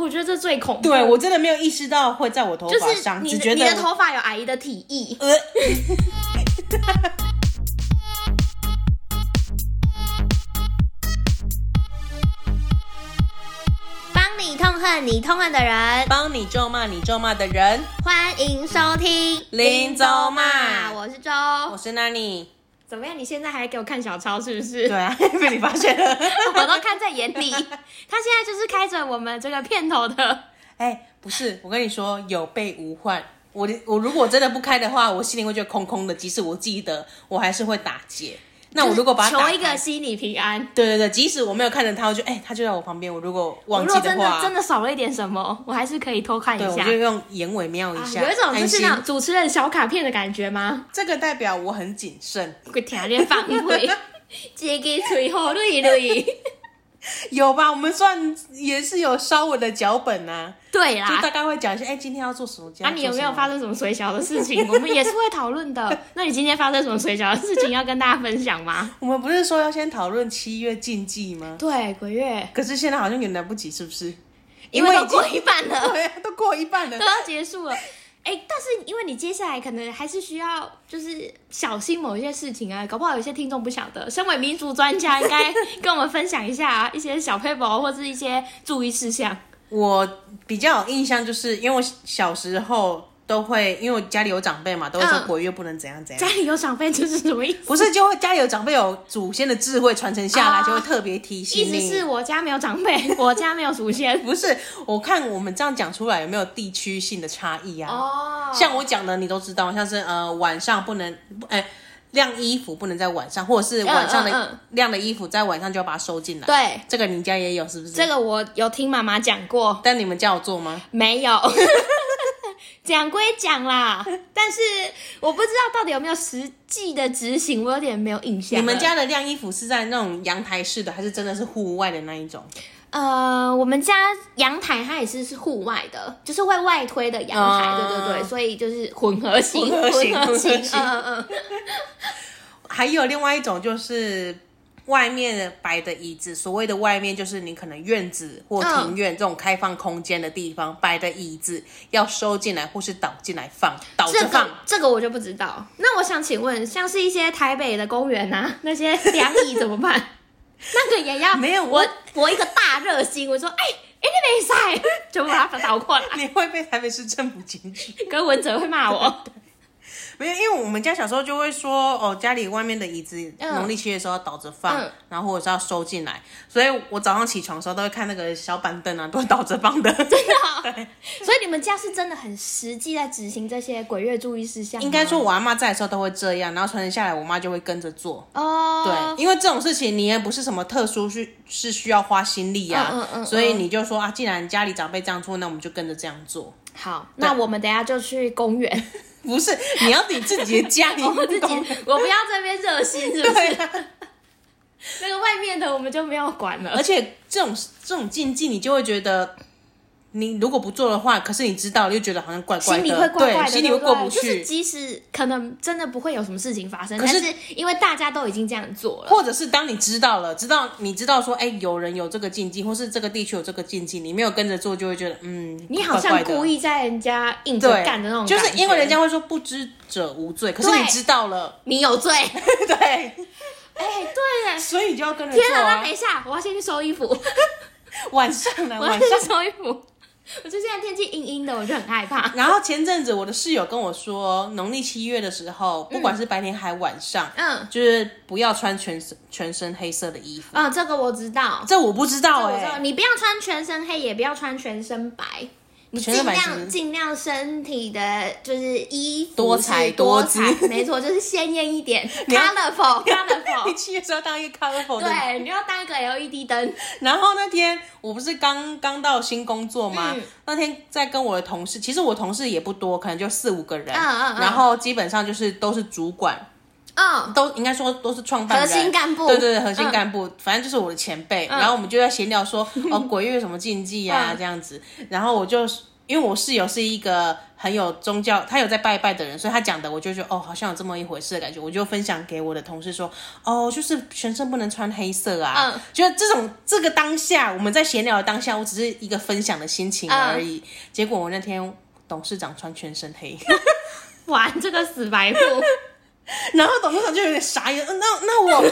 我觉得这最恐怖。对，我真的没有意识到会在我头发上，就是你只觉得你的头发有阿姨的体液。呃 帮你痛恨你痛恨的人，帮你咒骂你咒骂的人，欢迎收听林周骂我是周，我是 Nani。怎么样？你现在还给我看小抄是不是？对啊，被你发现了，我都看在眼里。他现在就是开着我们这个片头的。哎，不是，我跟你说有备无患。我我如果真的不开的话，我心里会觉得空空的。即使我记得，我还是会打结。那我如果把求一个心理平安。对对对，即使我没有看着他，我就哎，他就在我旁边。我如果忘记的话，真的真的少了一点什么，我还是可以偷看一下。对，我就用眼尾瞄一下，啊、有一种就是那种主持人小卡片的感觉吗？这个代表我很谨慎，会条件放屁，接给吹后累累。有吧？我们算也是有稍微的脚本啊。对啦，就大概会讲一下，哎、欸，今天要做什么？啊，你有没有发生什么水小的事情？我们也是会讨论的。那你今天发生什么水小的事情要跟大家分享吗？我们不是说要先讨论七月禁忌吗？对，鬼月。可是现在好像有点来不及，是不是？因为都过一半了，对，都过一半了，都要结束了。哎、但是因为你接下来可能还是需要，就是小心某一些事情啊，搞不好有些听众不晓得。身为民族专家，应该跟我们分享一下、啊、一些小配宝或是一些注意事项。我比较有印象，就是因为我小时候。都会，因为我家里有长辈嘛，都会说鬼月不能怎样怎样。家里有长辈就是什么意思？不是，就会家里有长辈有祖先的智慧传承下来，啊、就会特别提醒你。意思是我家没有长辈，我家没有祖先。不是，我看我们这样讲出来有没有地区性的差异啊？哦，像我讲的你都知道，像是呃晚上不能哎晾衣服不能在晚上，或者是晚上的晾的衣服在晚上就要把它收进来。对，这个你家也有是不是？这个我有听妈妈讲过，但你们家有做吗？没有。讲归讲啦，但是我不知道到底有没有实际的执行，我有点没有印象。你们家的晾衣服是在那种阳台式的，还是真的是户外的那一种？呃，我们家阳台它也是是户外的，就是会外推的阳台，嗯、对对对，所以就是混合型，混合型，混合型，嗯嗯。还有另外一种就是。外面摆的椅子，所谓的外面就是你可能院子或庭院这种开放空间的地方摆的椅子，要收进来或是倒进来放，倒着放。这个，这个我就不知道。那我想请问，像是一些台北的公园啊，那些凉椅怎么办？那个也要？没有，我我一个大热心，我说，哎哎，你没晒，就把它倒过来。你会被台北市政府检举，跟文哲会骂我。没有，因为我们家小时候就会说，哦，家里外面的椅子，农历七月的时候要倒着放，嗯、然后或者是要收进来，所以我早上起床的时候都会看那个小板凳啊，都是倒着放的。真的、哦？对。所以你们家是真的很实际在执行这些鬼月注意事项？应该说，我阿妈在的时候都会这样，然后传承下来，我妈就会跟着做。哦。对，因为这种事情你也不是什么特殊需是需要花心力啊，所以你就说啊，既然家里长辈这样做，那我们就跟着这样做。好，那我们等下就去公园。不是，你要你自己的家里，我自己，我不要这边热心，是不是？啊、那个外面的我们就没有管了。而且这种这种禁忌，你就会觉得。你如果不做的话，可是你知道又觉得好像怪怪的，心里会怪怪的，心里会过不去。就是即使可能真的不会有什么事情发生，可是，是因为大家都已经这样做了，或者是当你知道了，知道你知道说，哎、欸，有人有这个禁忌，或是这个地区有这个禁忌，你没有跟着做，就会觉得，嗯，你好像故意在人家硬着干的那种。就是因为人家会说不知者无罪，可是你知道了，你有罪。对，哎、欸，对，所以你就要跟着。天哪，那等一下，我要先去收衣服。晚上呢？晚上收衣服。我就现在天气阴阴的，我就很害怕。然后前阵子我的室友跟我说，农历七月的时候，不管是白天还晚上，嗯，就是不要穿全身全身黑色的衣服。嗯，这个我知道。这我不知道哎、欸，你不要穿全身黑，也不要穿全身白。你尽量尽量身体的，就是衣服多彩多姿，没错，就是鲜艳一点，colorful，colorful。你去的时候当一个 colorful，对，你要当一个 LED 灯。然后那天我不是刚刚到新工作吗？嗯、那天在跟我的同事，其实我同事也不多，可能就四五个人，嗯嗯嗯，然后基本上就是都是主管。嗯，都应该说都是创办人，核心干部，对对对，核心干部，嗯、反正就是我的前辈。嗯、然后我们就在闲聊说，哦，鬼月有什么禁忌啊，嗯、这样子。然后我就因为我室友是一个很有宗教，他有在拜拜的人，所以他讲的我就觉得哦，好像有这么一回事的感觉，我就分享给我的同事说，哦，就是全身不能穿黑色啊。嗯，就是这种这个当下我们在闲聊的当下，我只是一个分享的心情而已。嗯，结果我那天董事长穿全身黑，玩这个死白兔，然后董事长就有点傻眼，那那我，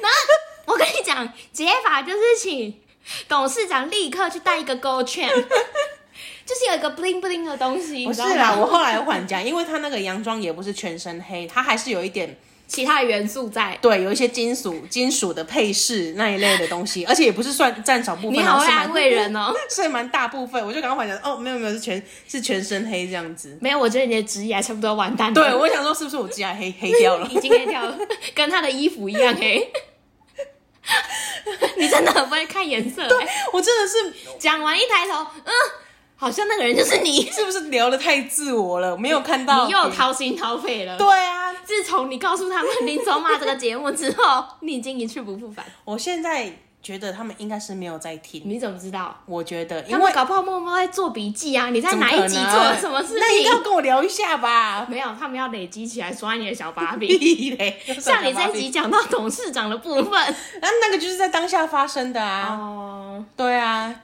那我跟你讲解法就是请。董事长立刻去带一个 Gold Chain，就是有一个 bling bling 的东西。不是啦，我后来换讲，因为他那个洋装也不是全身黑，他还是有一点其他的元素在。对，有一些金属、金属的配饰那一类的东西，而且也不是算占少部分。你好会安慰人哦，所以蛮大部分。我就刚刚换讲，哦，没有没有，是全是全身黑这样子。没有，我觉得你的职业还差不多完蛋了。对，我想说是不是我职业黑黑掉了？已经黑掉了，跟他的衣服一样黑。你真的很不会看颜色。欸，对，我真的是讲完一抬头，嗯，好像那个人就是你，是不是聊得太自我了？没有看到，你又掏心掏肺了。对啊，自从你告诉他们《林州妈》这个节目之后，你已经一去不复返。我现在。觉得他们应该是没有在听，你怎么知道？我觉得，因为搞不好默默在做笔记啊！你在哪一集做了什么事情？那应该要跟我聊一下吧？没有，他们要累积起来刷你的小把柄。像你这一集讲到董事长的部分，那那个就是在当下发生的啊！哦，对啊。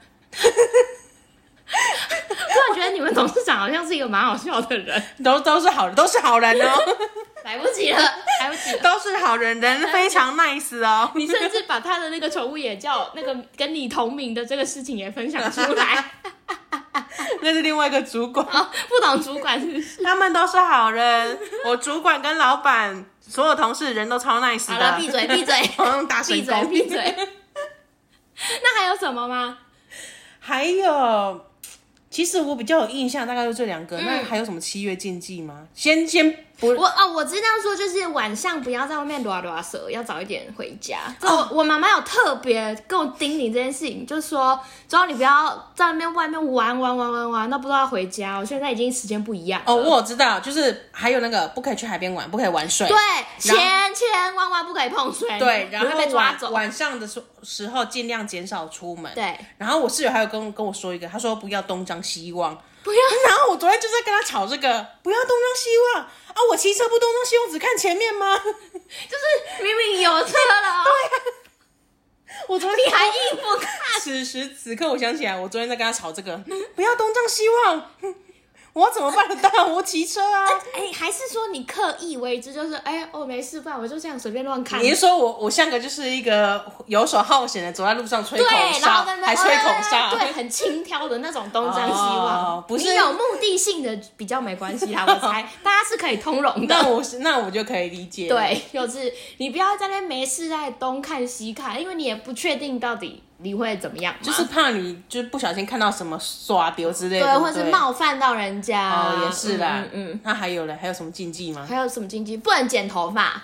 突然觉得你们董事长好像是一个蛮好笑的人，都都是好人，都是好人哦。来不及了，来不及了，都是好人，人非常 nice 哦。你甚至把他的那个宠物也叫那个跟你同名的这个事情也分享出来。那是另外一个主管，哦、不懂主管是不是？他们都是好人。我主管跟老板，所有同事人都超 nice 的。好了，闭嘴，闭嘴，我用大声闭嘴，闭嘴。那还有什么吗？还有。其实我比较有印象，大概就这两个。嗯、那还有什么七月禁忌吗？先先不，我哦，我知道说就是晚上不要在外面拉拉扯，要早一点回家。哦，我妈妈有特别跟我叮咛这件事情，就是说，只要你不要在外面外面玩玩玩玩玩，那不知道要回家。我现在已经时间不一样。哦，我知道，就是还有那个不可以去海边玩，不可以玩水。对，千千万万不可以碰水。对，然后被抓走。晚上的时时候尽量减少出门。对，然后我室友还有跟跟我说一个，他说不要东张。西望不要，然后我昨天就在跟他吵这个，不要东张西望啊！我骑车不东张西望，只看前面吗？就是明明有车了，对啊，我昨天你还硬不看。此时此刻，我想起来，我昨天在跟他吵这个，不要东张西望。我怎么办当然？我骑车啊！哎、欸，还是说你刻意为之？就是哎、欸，哦，没事吧？我就这样随便乱看。你是说我我像个就是一个游手好闲的，走在路上吹口哨，还吹口哨，对，很轻佻的那种东张西望。哦、不是你有目的性的比较没关系啦，我猜大家是可以通融的。那我是那我就可以理解。对，就是你不要在那没事在东看西看，因为你也不确定到底。你会怎么样？就是怕你就是不小心看到什么耍丢之类的，对，或者是冒犯到人家。哦，也是的。嗯嗯。那还有呢？还有什么禁忌吗？还有什么禁忌？不能剪头发。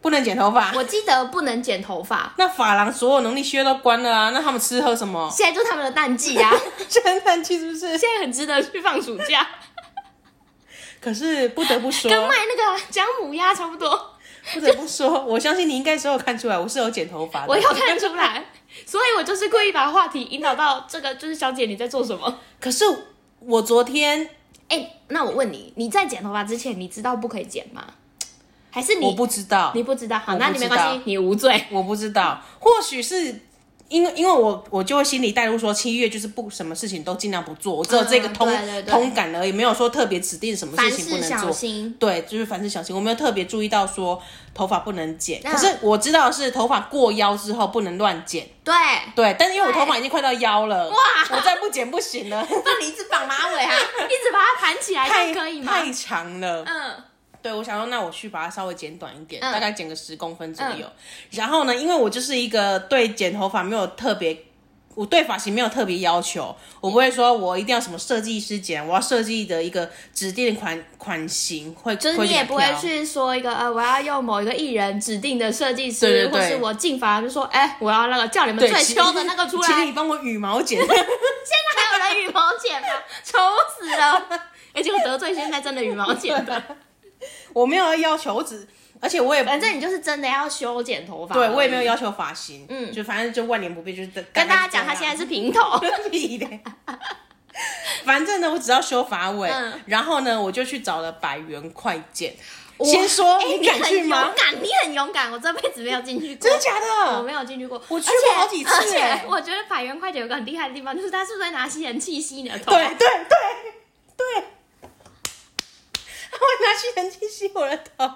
不能剪头发。我记得不能剪头发。那发廊所有能力靴都关了啊！那他们吃喝什么？现在就是他们的淡季啊！现在淡季是不是？现在很值得去放暑假。可是不得不说，跟卖那个姜母鸭差不多。不得不说，我相信你应该是有看出来，我是有剪头发的。我有看出来。所以我就是故意把话题引导到这个，就是小姐你在做什么？可是我昨天，哎、欸，那我问你，你在剪头发之前，你知道不可以剪吗？还是你我不知道？你不知道？好，那你没关系，你无罪。我不知道，或许是。因为因为我我就会心里带入说，七月就是不什么事情都尽量不做，我只有这个通、通感而已，没有说特别指定什么事情不能做。对，就是凡事小心。我没有特别注意到说头发不能剪，可是我知道是头发过腰之后不能乱剪。对对，但是因为我头发已经快到腰了，哇，我再不剪不行了。那你一直绑马尾啊，一直把它盘起来，太可以吗？太长了，嗯。对，我想说，那我去把它稍微剪短一点，嗯、大概剪个十公分左右。嗯、然后呢，因为我就是一个对剪头发没有特别，我对发型没有特别要求，我不会说我一定要什么设计师剪，我要设计的一个指定款款型会。就是你也不会去说一个呃，我要用某一个艺人指定的设计师，对对对，或是我进发就说，哎，我要那个叫你们最秋的那个出来，请你帮我羽毛剪。现在还有人羽毛剪吗？丑死了！哎，结果得罪现在真的羽毛剪的。我没有要要求，我只而且我也反正你就是真的要修剪头发，对我也没有要求发型，嗯，就反正就万年不变，就是跟大家讲他现在是平头，反正呢，我只要修发尾，嗯然后呢，我就去找了百元快剪。先说，欸、你敢去吗？勇敢，你很勇敢。我这辈子没有进去过，真的假的？我没有进去过，我去过好几次。而且我觉得百元快剪有个很厉害的地方，就是他是不是会拿吸尘器吸你的头？对对对对，他会拿吸尘器吸我的头。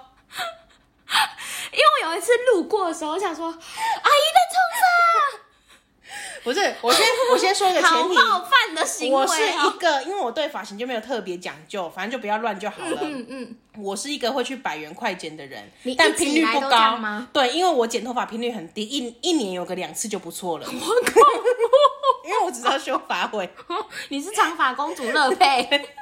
因为我有一次路过的时候，我想说，阿姨在冲啥？不是，我先我先说一个前提，好冒犯的行为、哦。我是一个，因为我对发型就没有特别讲究，反正就不要乱就好了。嗯嗯。我是一个会去百元快剪的人，你但频率不高吗？对，因为我剪头发频率很低，一一年有个两次就不错了。我靠！因为我只知道修发尾。你是长发公主乐佩。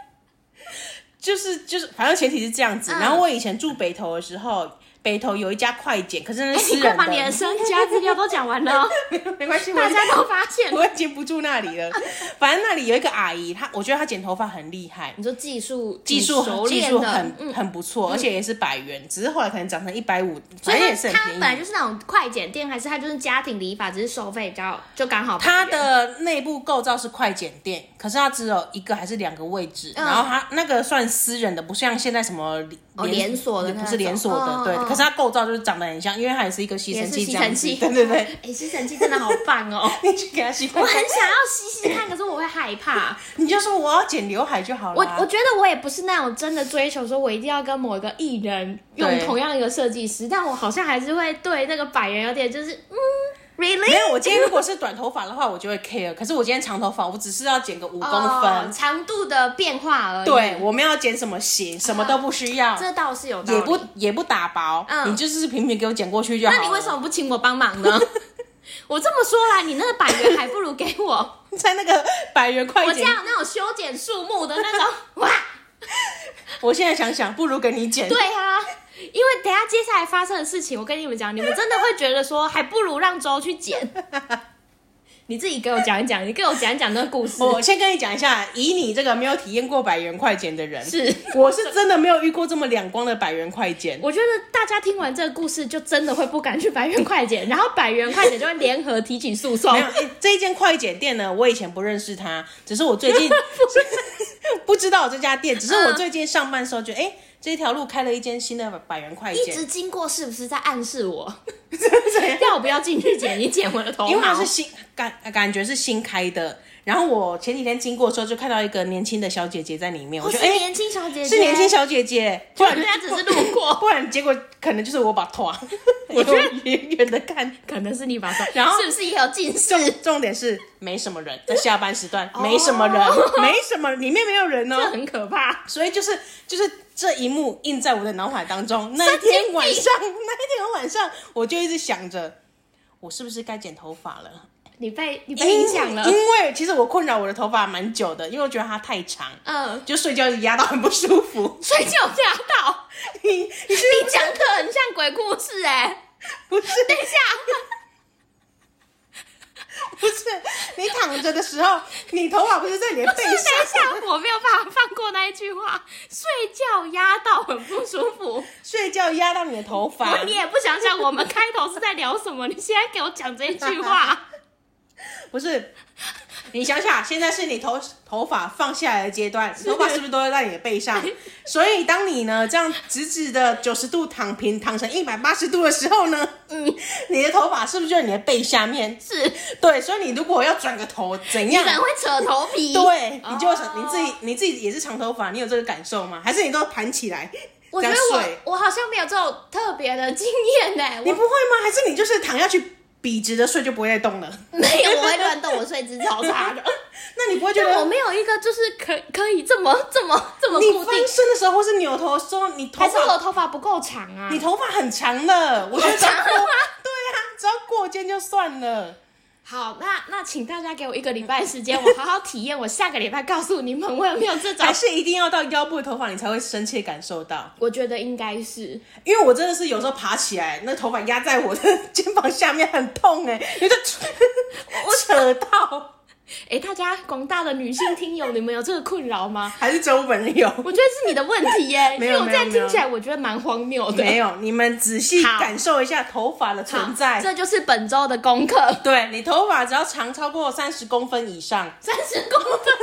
就是就是，反正前提是这样子。嗯、然后我以前住北投的时候。北投有一家快剪，可是那是私人的。欸、你快把你的身家资料都讲完了，没 没关系，大家都发现 我已经不住那里了。反正那里有一个阿姨，她我觉得她剪头发很厉害。你说技术技术技术很、嗯、很不错，而且也是百元，只是后来可能涨成一百五，反正也是很便宜。他本来就是那种快剪店，还是她就是家庭理发，只是收费比较就刚好。它的内部构造是快剪店，可是它只有一个还是两个位置，嗯、然后它那个算私人的，不像现在什么连连锁、哦、的，不是连锁的，哦、对。可是它构造就是长。得很像，因为它也是一个吸尘器，吸尘器，对对对。哎、欸，吸尘器真的好棒哦！你去给它吸。我很想要吸吸看，可是我会害怕。你就说我要剪刘海就好了。我我觉得我也不是那种真的追求说我一定要跟某一个艺人用同样一个设计师，但我好像还是会对那个百元有点就是嗯。Really? 没有，我今天如果是短头发的话，我就会 care。可是我今天长头发，我只是要剪个五公分，oh, 长度的变化而已。对，我们要剪什么型，什么都不需要。Uh, 这倒是有道理，也不也不打薄，嗯，你就是平平给我剪过去就好。那你为什么不请我帮忙呢？我这么说啦，你那个百元还不如给我 在那个百元快，我家有那种修剪树木的那种 哇。我现在想想，不如给你剪。对啊。因为等下接下来发生的事情，我跟你们讲，你们真的会觉得说，还不如让周去剪。你自己给我讲一讲，你给我讲一讲那个故事。我先跟你讲一下，以你这个没有体验过百元快剪的人，是我是真的没有遇过这么两光的百元快剪。我觉得大家听完这个故事，就真的会不敢去百元快剪，然后百元快剪就会联合提起诉讼。没有，欸，这一间快剪店呢，我以前不认识他，只是我最近 不知道这家店，只是我最近上班的时候觉得，哎，欸。这条路开了一间新的百元快剪，一直经过是不是在暗示我 要不要进去剪一剪我的头发？因为它是新感感觉是新开的。然后我前几天经过的时候，就看到一个年轻的小姐姐在里面。我觉得哎，年轻小姐姐是年轻小姐姐，不然人家只是路过，不然结果可能就是我把头，我就远远的看，可能是你把头，然后是不是也有近视？重重点是没什么人，在下班时段没什么人，没什么，里面没有人哦，这很可怕。所以就是就是这一幕印在我的脑海当中。那一天晚上，那一天晚上，我就一直想着，我是不是该剪头发了？你被你被影响了，因为其实我困扰我的头发蛮久的，因为我觉得它太长，嗯，就睡觉压到很不舒服。睡觉压到 你，你是你讲的很像鬼故事哎、欸，不是？等一下，不是你躺着的时候，你头发不是在你的背上？我没有办法放过那一句话，睡觉压到很不舒服，睡觉压到你的头发，你也不想想我们开头是在聊什么？你现在给我讲这一句话。不是，你想想，现在是你头头发放下来的阶段，头发是不是都会在你的背上？所以当你呢这样直直的九十度躺平，躺成一百八十度的时候呢，嗯，你的头发是不是就在你的背下面？是，对，所以你如果要转个头，怎样？你可能会扯头皮。对，你就会你自己你自己也是长头发，你有这个感受吗？还是你都盘起来？我觉得我我好像没有这种特别的经验呢。你不会吗？还是你就是躺下去？笔直的睡就不会再动了。没有，我会乱动，我睡姿超差的。那你不会觉得我没有一个就是可可以这么这么这么固定？你翻身的时候或是扭头的时候，你头发还是我头发不够长啊？你头发很长的，我觉得长头发？对啊，只要过肩就算了。好，那那请大家给我一个礼拜时间，我好好体验。我下个礼拜告诉你们，我有没有这种？还是一定要到腰部的头发，你才会深切感受到？我觉得应该是，因为我真的是有时候爬起来，那头发压在我的 肩膀下面很痛哎、欸，有点 我扯到。哎，大家广大的女性听友，你们有这个困扰吗？还是只有我本人有？我觉得是你的问题耶。因为我这样听起来，我觉得蛮荒谬的。没有，你们仔细感受一下头发的存在。这就是本周的功课。对，你头发只要长超过三十公分以上，三十公分，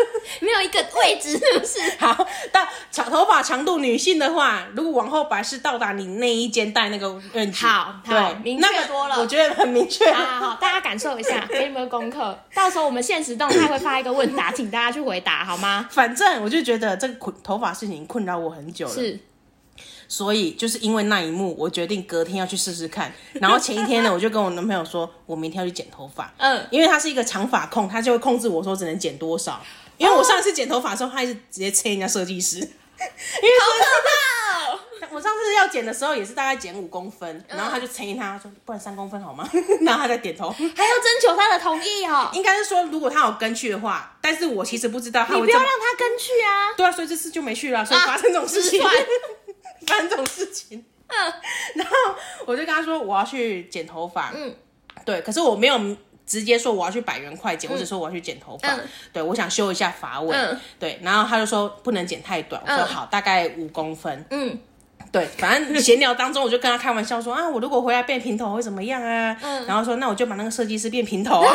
没有一个位置，是不是？好，到长头发长度女性的话，如果往后摆是到达你内衣肩带那个位置。好，对，明确多了，我觉得很明确。好好好，大家感受一下，给你们功课。到时候我们限时动态会发一个问答，请大家去回答，好吗？反正我就觉得这个困头发事情困扰我很久了。是。所以就是因为那一幕，我决定隔天要去试试看。然后前一天呢，我就跟我男朋友说，我明天要去剪头发。嗯，因为他是一个长发控，他就会控制我说只能剪多少。因为我上次剪头发的时候，他一直直接催人家设计师。因为好可怕哦！我上次要剪的时候也是大概剪五公分，然后他就催他说，不然三公分好吗？然后他在点头，还要征求他的同意哦。应该是说，如果他有跟去的话，但是我其实不知道他会。你不要让他跟去啊！对啊，所以这次就没去了，所以发生这种事情。啊发生这种事情，嗯，然后我就跟他说我要去剪头发，嗯，对，可是我没有直接说我要去百元快剪，我只说我要去剪头发，对，我想修一下发尾，对，然后他就说不能剪太短，我说好，大概五公分，嗯，对，反正闲聊当中我就跟他开玩笑说啊，我如果回来变平头会怎么样啊？嗯。然后说那我就把那个设计师变平头。啊，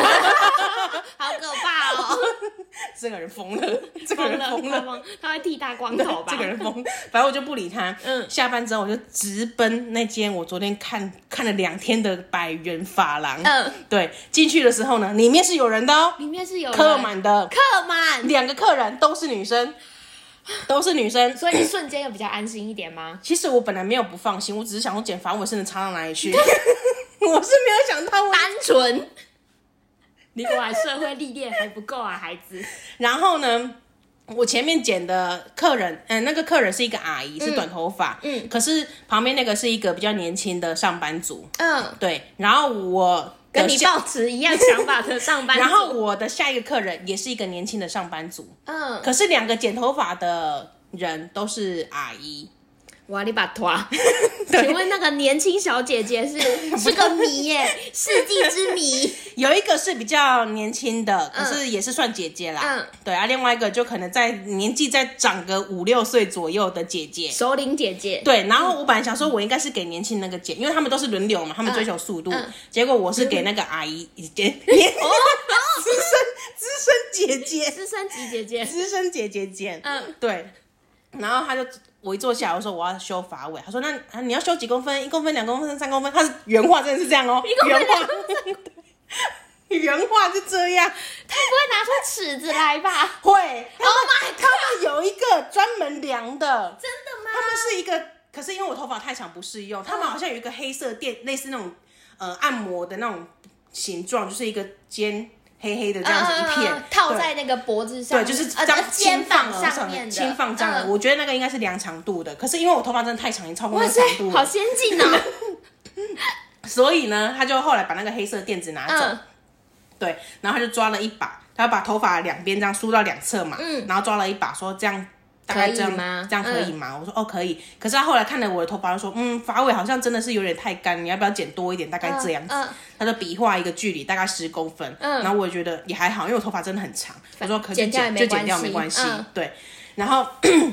好可怕哦。这个人疯了，这个人疯了，了，他会剃大光头吧？这个人疯，反正我就不理他。嗯，下班之后我就直奔那间我昨天看看了两天的百元发廊。嗯，对，进去的时候呢，里面是有人的哦，里面是有人。客满的，客满，两个客人都是女生，都是女生，所以瞬间有比较安心一点吗？其实我本来没有不放心，我只是想说剪发尾甚至差到哪里去，我是没有想到单纯。你果然社会历练还不够啊，孩子。然后呢，我前面剪的客人，嗯、呃，那个客人是一个阿姨，是短头发，嗯，可是旁边那个是一个比较年轻的上班族，嗯，对。然后我跟你抱持一样想法的上班族，然后我的下一个客人也是一个年轻的上班族，嗯，可是两个剪头发的人都是阿姨。哇，你把拖！请问那个年轻小姐姐是 是个谜耶，世纪之谜。有一个是比较年轻的，可是也是算姐姐啦。嗯，对啊，另外一个就可能在年纪再长个五六岁左右的姐姐，首领姐姐。对，然后我本来想说，我应该是给年轻那个姐，因为他们都是轮流嘛，他们追求速度。结果我是给那个阿姨，姐，哦，资深资深姐姐，资深级姐姐，资深姐姐剪。嗯，对，然后他就。我一坐下来，我说我要修发尾，他说那啊你要修几公分？一公分、两公分、三公分？他是原话，真的是这样哦、喔。原话，原话是这样。他不会拿出尺子来吧？会。Oh my god！他们有一个专门量的。真的吗？他们是一个，可是因为我头发太长不适用，他们好像有一个黑色垫，类似那种呃按摩的那种形状，就是一个尖。黑黑的这样子一片，套在那个脖子上，对，就是这样轻放上面，轻放这样。我觉得那个应该是量长度的，可是因为我头发真的太长，已经超过那个长度，好先进哦。所以呢，他就后来把那个黑色垫子拿走，对，然后他就抓了一把，他把头发两边这样梳到两侧嘛，嗯，然后抓了一把，说这样。大概这样吗？这样可以吗？嗯、我说哦，可以。可是他后来看了我的头发，他说嗯，发尾好像真的是有点太干，你要不要剪多一点？大概这样子。嗯嗯、他就比划一个距离，大概十公分。嗯，然后我也觉得也还好，因为我头发真的很长。他说可以剪，剪就剪掉没关系。嗯、对，然后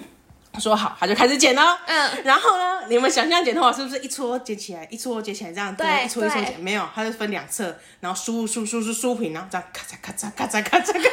说好，他就开始剪了。嗯，然后呢，你们想象剪头发是不是一撮剪起来，一撮剪起来这样？对，一撮一撮剪。没有，他是分两侧，然后梳梳梳梳梳平，然后这样咔嚓咔嚓咔嚓咔嚓咔嚓。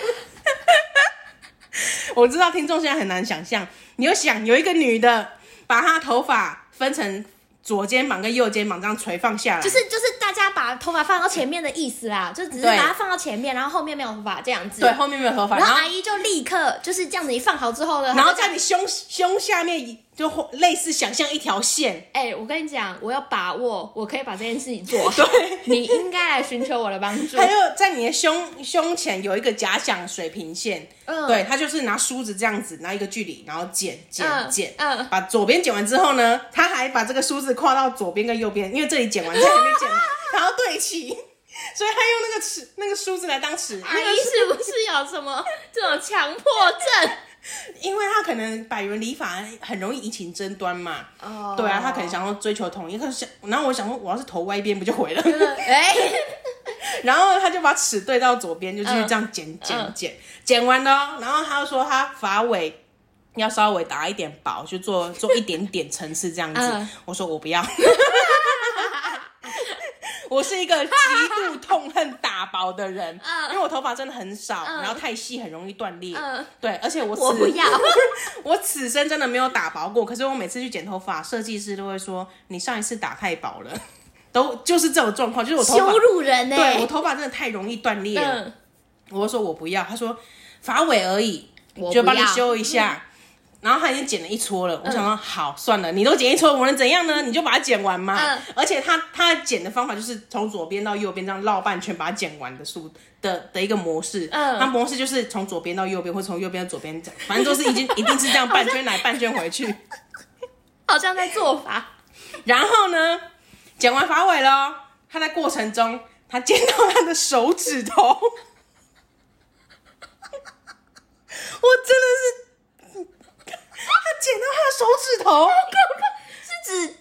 我知道听众现在很难想象，你就想有一个女的把她头发分成左肩膀跟右肩膀这样垂放下来，就是就是大家把头发放到前面的意思啦，就只是把它放到前面，然后后面没有头发这样子。对，后面没有头发。然后阿姨就立刻就是这样子一放好之后呢，然后在你胸胸下面。就类似想象一条线，哎、欸，我跟你讲，我要把握，我可以把这件事情做好。对，你应该来寻求我的帮助。还有在你的胸胸前有一个假想水平线，嗯，对，他就是拿梳子这样子拿一个距离，然后剪剪剪，嗯，嗯把左边剪完之后呢，他还把这个梳子跨到左边跟右边，因为这里剪完，这里没剪完，然后对齐，所以他用那个尺那个梳子来当尺。阿姨是不是有什么这种强迫症？因为他可能百元理法很容易引起争端嘛，哦，oh. 对啊，他可能想要追求统一，可是想，然后我想说，我要是头歪一边不就毁了？哎，然后他就把尺对到左边，就继续这样剪、uh. 剪剪，剪完了，然后他又说他发尾要稍微打一点薄，就做做一点点层次这样子。Uh. 我说我不要。我是一个 极度痛恨打薄的人，嗯、因为我头发真的很少，嗯、然后太细很容易断裂。嗯、对，而且我我不要，我此生真的没有打薄过。可是我每次去剪头发，设计师都会说你上一次打太薄了，都就是这种状况，就是我头发羞辱人呢、欸。对，我头发真的太容易断裂了。嗯、我就说我不要，他说发尾而已，我就帮你修一下。嗯然后他已经剪了一撮了，我想说、嗯、好算了，你都剪一撮，我能怎样呢？你就把它剪完嘛。嗯、而且他他剪的方法就是从左边到右边这样绕半圈把它剪完的速的的一个模式。嗯，他模式就是从左边到右边，或从右边到左边，反正都是已经 一定是这样半圈来半圈回去，好像在做法。然后呢，剪完发尾了，他在过程中他剪到他的手指头，我真的是。剪到他的手指头，是指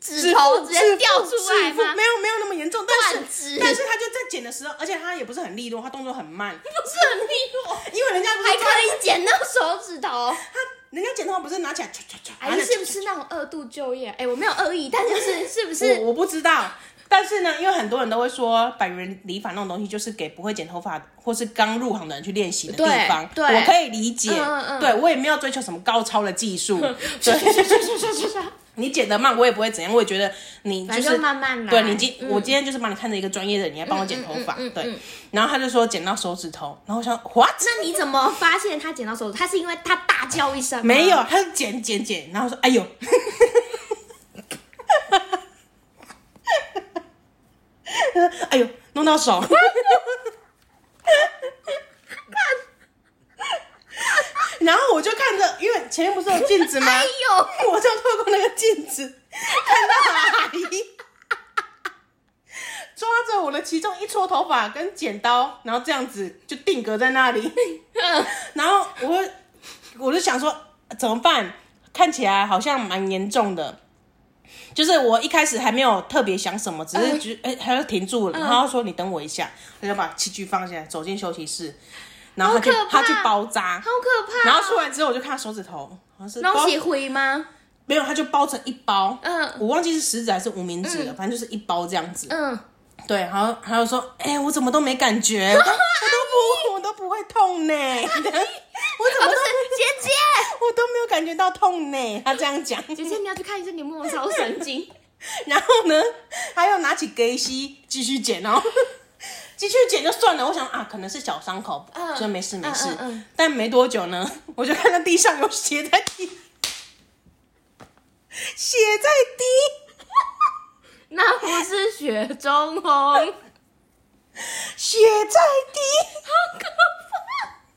指指头直接掉出来吗？没有没有那么严重，但是但是他就在剪的时候，而且他也不是很利落，他动作很慢，不是很利落，因为人家不是还可以剪到手指头，他人家剪头发不是拿起来唰唰唰，哎，是不是那种二度就业？哎，我没有恶意，但就是是不是？我我不知道。但是呢，因为很多人都会说，百元理发那种东西就是给不会剪头发或是刚入行的人去练习的地方。对，对我可以理解。嗯嗯对，我也没有追求什么高超的技术。对 你剪得慢，我也不会怎样。我也觉得你就是就慢慢来。对你今、嗯、我今天就是帮你看着一个专业的人，你来帮我剪头发。对。然后他就说剪到手指头，然后我想 what？那你怎么发现他剪到手指？他是因为他大叫一声？没有，他是剪剪剪，然后说哎呦。哎呦，弄到手！然后我就看着，因为前面不是有镜子吗？哎呦，我就透过那个镜子 看到阿姨抓着我的其中一撮头发跟剪刀，然后这样子就定格在那里。然后我我就想说怎么办？看起来好像蛮严重的。就是我一开始还没有特别想什么，只是觉哎，还要停住了，然后他说你等我一下，他就把器具放下来，走进休息室，然后他就他去包扎，好可怕。然后出来之后，我就看他手指头，好像是包起灰吗？没有，他就包成一包，嗯，我忘记是食指还是无名指了，反正就是一包这样子，嗯，对，然后他就说，哎，我怎么都没感觉，我都不，我都不会痛呢，我 怎么都姐姐？我都没有感觉到痛呢，他这样讲。姐姐，你要去看医生，你有没有超神经。然后呢，他又拿起给西继续剪哦，继续剪就算了。我想啊，可能是小伤口，所以没事没事。嗯嗯嗯、但没多久呢，我就看到地上有血在滴，血在滴，那不是血中红，血在滴，好可怕！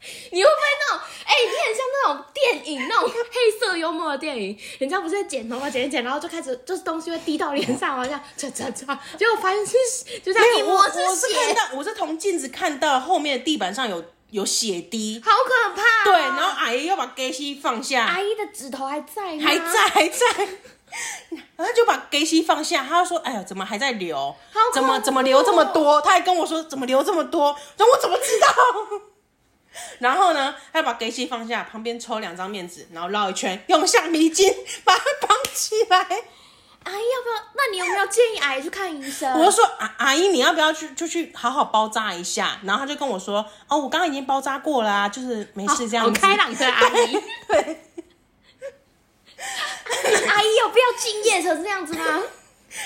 你会不会那种？哎、欸，你很像那种电影，那种黑色幽默的电影。人家不是在剪头发，剪一剪，然后就开始就是东西会滴到脸上，好像擦擦擦，结果发现是就这样一摸是血。我是看到，我是从镜子看到后面的地板上有有血滴，好可怕、喔。对，然后阿姨又把给西放下，阿姨的指头还在吗？还在还在，然后就把给西放下，他就说：“哎呀，怎么还在流？好怎么怎么流这么多？”他还跟我说：“怎么流这么多？”然后我怎么知道？然后呢，他把给西放下，旁边抽两张面纸，然后绕一圈，用橡皮筋把它绑起来。阿姨要不要？那你有没有建议阿姨去看医生？我就说阿阿姨，你要不要去就去好好包扎一下？然后他就跟我说，哦，我刚刚已经包扎过了啊，就是没事这样子。好开朗的阿姨。对。对 阿姨有必要敬业成这样子吗？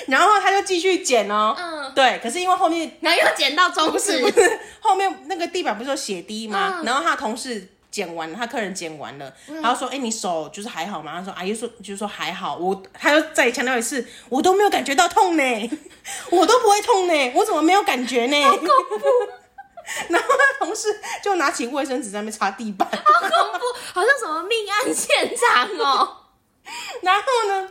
然后他就继续剪哦，嗯，对，可是因为后面，然后又剪到中指，不是，不是后面那个地板不是有血滴吗？嗯、然后他同事剪完了，他客人剪完了，嗯、他就说：“哎、欸，你手就是还好吗？”他说：“阿姨说就是说还好。”我他又再强调一次：“我都没有感觉到痛呢，我都不会痛呢，我怎么没有感觉呢？” 然后他同事就拿起卫生纸在那边擦地板，好恐怖，好像什么命案现场哦。然后呢，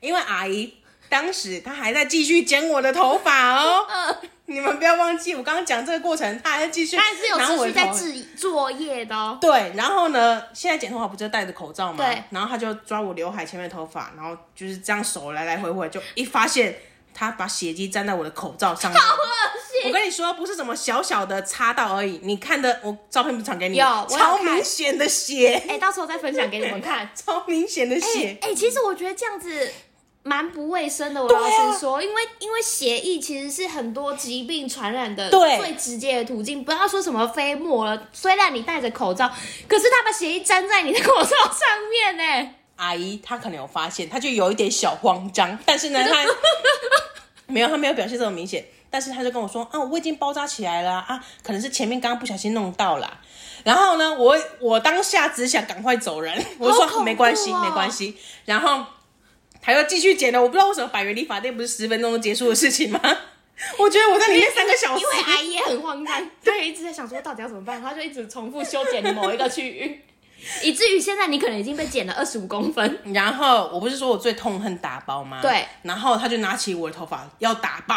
因为阿姨。当时他还在继续剪我的头发哦，嗯、你们不要忘记，我刚刚讲这个过程，他还在继续，他还是有持续在制作业的哦。对，然后呢，现在剪头发不就戴着口罩吗？对。然后他就抓我刘海前面的头发，然后就是这样手来来回回，就一发现他把血迹沾在我的口罩上面，好恶心！我跟你说，不是什么小小的擦到而已，你看的我照片不传给你，有，超明显的血。哎、欸，到时候再分享给你们看，超明显的血。哎、欸欸，其实我觉得这样子。蛮不卫生的。我老实说，啊、因为因为血液其实是很多疾病传染的最直接的途径。不要说什么飞沫了，虽然你戴着口罩，可是他把血液粘在你的口罩上面呢。阿姨她可能有发现，她就有一点小慌张，但是呢，她没有，她没有表现这么明显。但是她就跟我说：“啊，我已经包扎起来了啊，可能是前面刚刚不小心弄到了。”然后呢，我我当下只想赶快走人，我说、哦、没关系，没关系。然后他又继续剪的，我不知道为什么百元理发店不是十分钟就结束的事情吗？我觉得我在里面三个小时，因为阿姨也很慌张，对，一直在想说到底要怎么办，她就一直重复修剪某一个区域，以至于现在你可能已经被剪了二十五公分。然后我不是说我最痛恨打包吗？对。然后他就拿起我的头发要打包。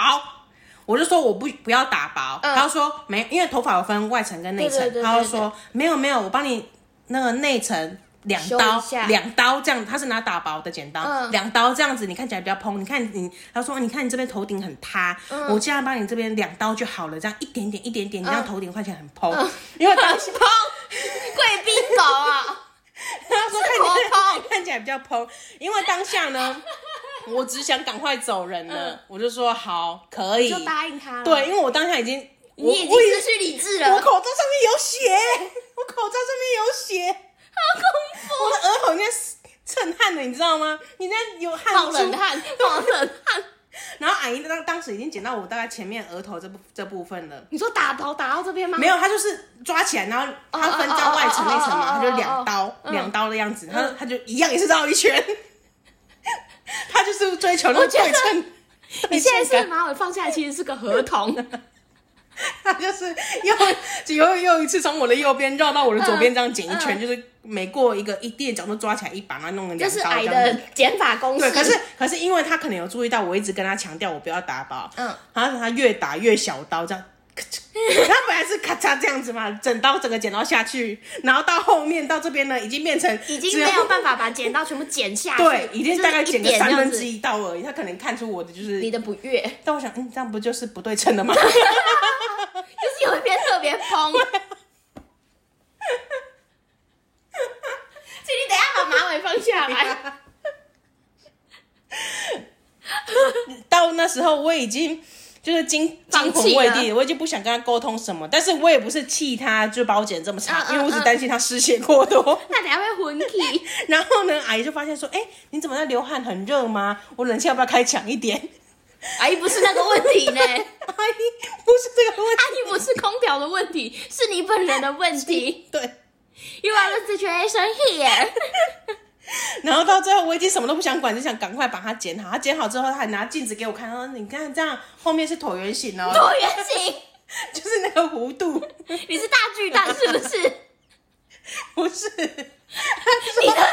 我就说我不不要打薄，嗯、他就说没，因为头发有分外层跟内层，他就说没有没有，我帮你那个内层两刀两刀这样，他是拿打薄的剪刀，嗯、两刀这样子，你看起来比较蓬。你看你，他说你看你这边头顶很塌，嗯、我这样帮你这边两刀就好了，这样一点点一点点，你这样头顶看起来很蓬，嗯、因为当时蓬贵宾狗啊，他说看起来看起来比较蓬，因为当下呢。我只想赶快走人了，嗯、我就说好，可以，就答应他了。对，因为我当下已经，你已经失去理智了。我口罩上面有血，我口罩上面有血，好恐怖！我的额头应该蹭汗了，你知道吗？你那有汗冒冷汗，冒冷汗。然后阿姨当当时已经剪到我大概前面额头这部这部分了。你说打刀打到这边吗？没有，他就是抓起来，然后他分在外层内层嘛，他就两刀两刀的样子，他他就一样也是绕一圈。他就是追求那个对称。你现在是马尾放下来，其实是个合同。他就是又又又一次从我的右边绕到我的左边，这样剪一圈，嗯嗯、就是每过一个一垫脚都抓起来一把，然后弄了两刀。就是矮的减法公式。对，可是可是因为他可能有注意到，我一直跟他强调我不要打包，嗯，然后他越打越小刀这样。他本来是咔嚓这样子嘛，整刀整个剪刀下去，然后到后面到这边呢，已经变成已经没有办法把剪刀全部剪下。对，已经大概剪个三分之一刀而已。他可能看出我的就是你的不悦，但我想，嗯，这样不就是不对称的吗？就是有一边特别蓬。请你等一下把马尾放下来。到那时候我已经。就是惊惊魂未定，我已经不想跟他沟通什么，但是我也不是气他，就把我剪这么长，嗯、因为我只担心他失血过多。那等下会昏气。然后呢，阿姨就发现说：“哎、欸，你怎么在流汗？很热吗？我冷气要不要开强一点？”阿姨不是那个问题呢，阿姨不是这个问题，阿姨不是空调的问题，是你本人的问题。对，You are the situation here。然后到最后，我已经什么都不想管，就想赶快把它剪好。他剪好之后，他还拿镜子给我看，他说：“你看这样，后面是椭圆形哦。”椭圆形 就是那个弧度。你是大巨蛋是不是？不是，你的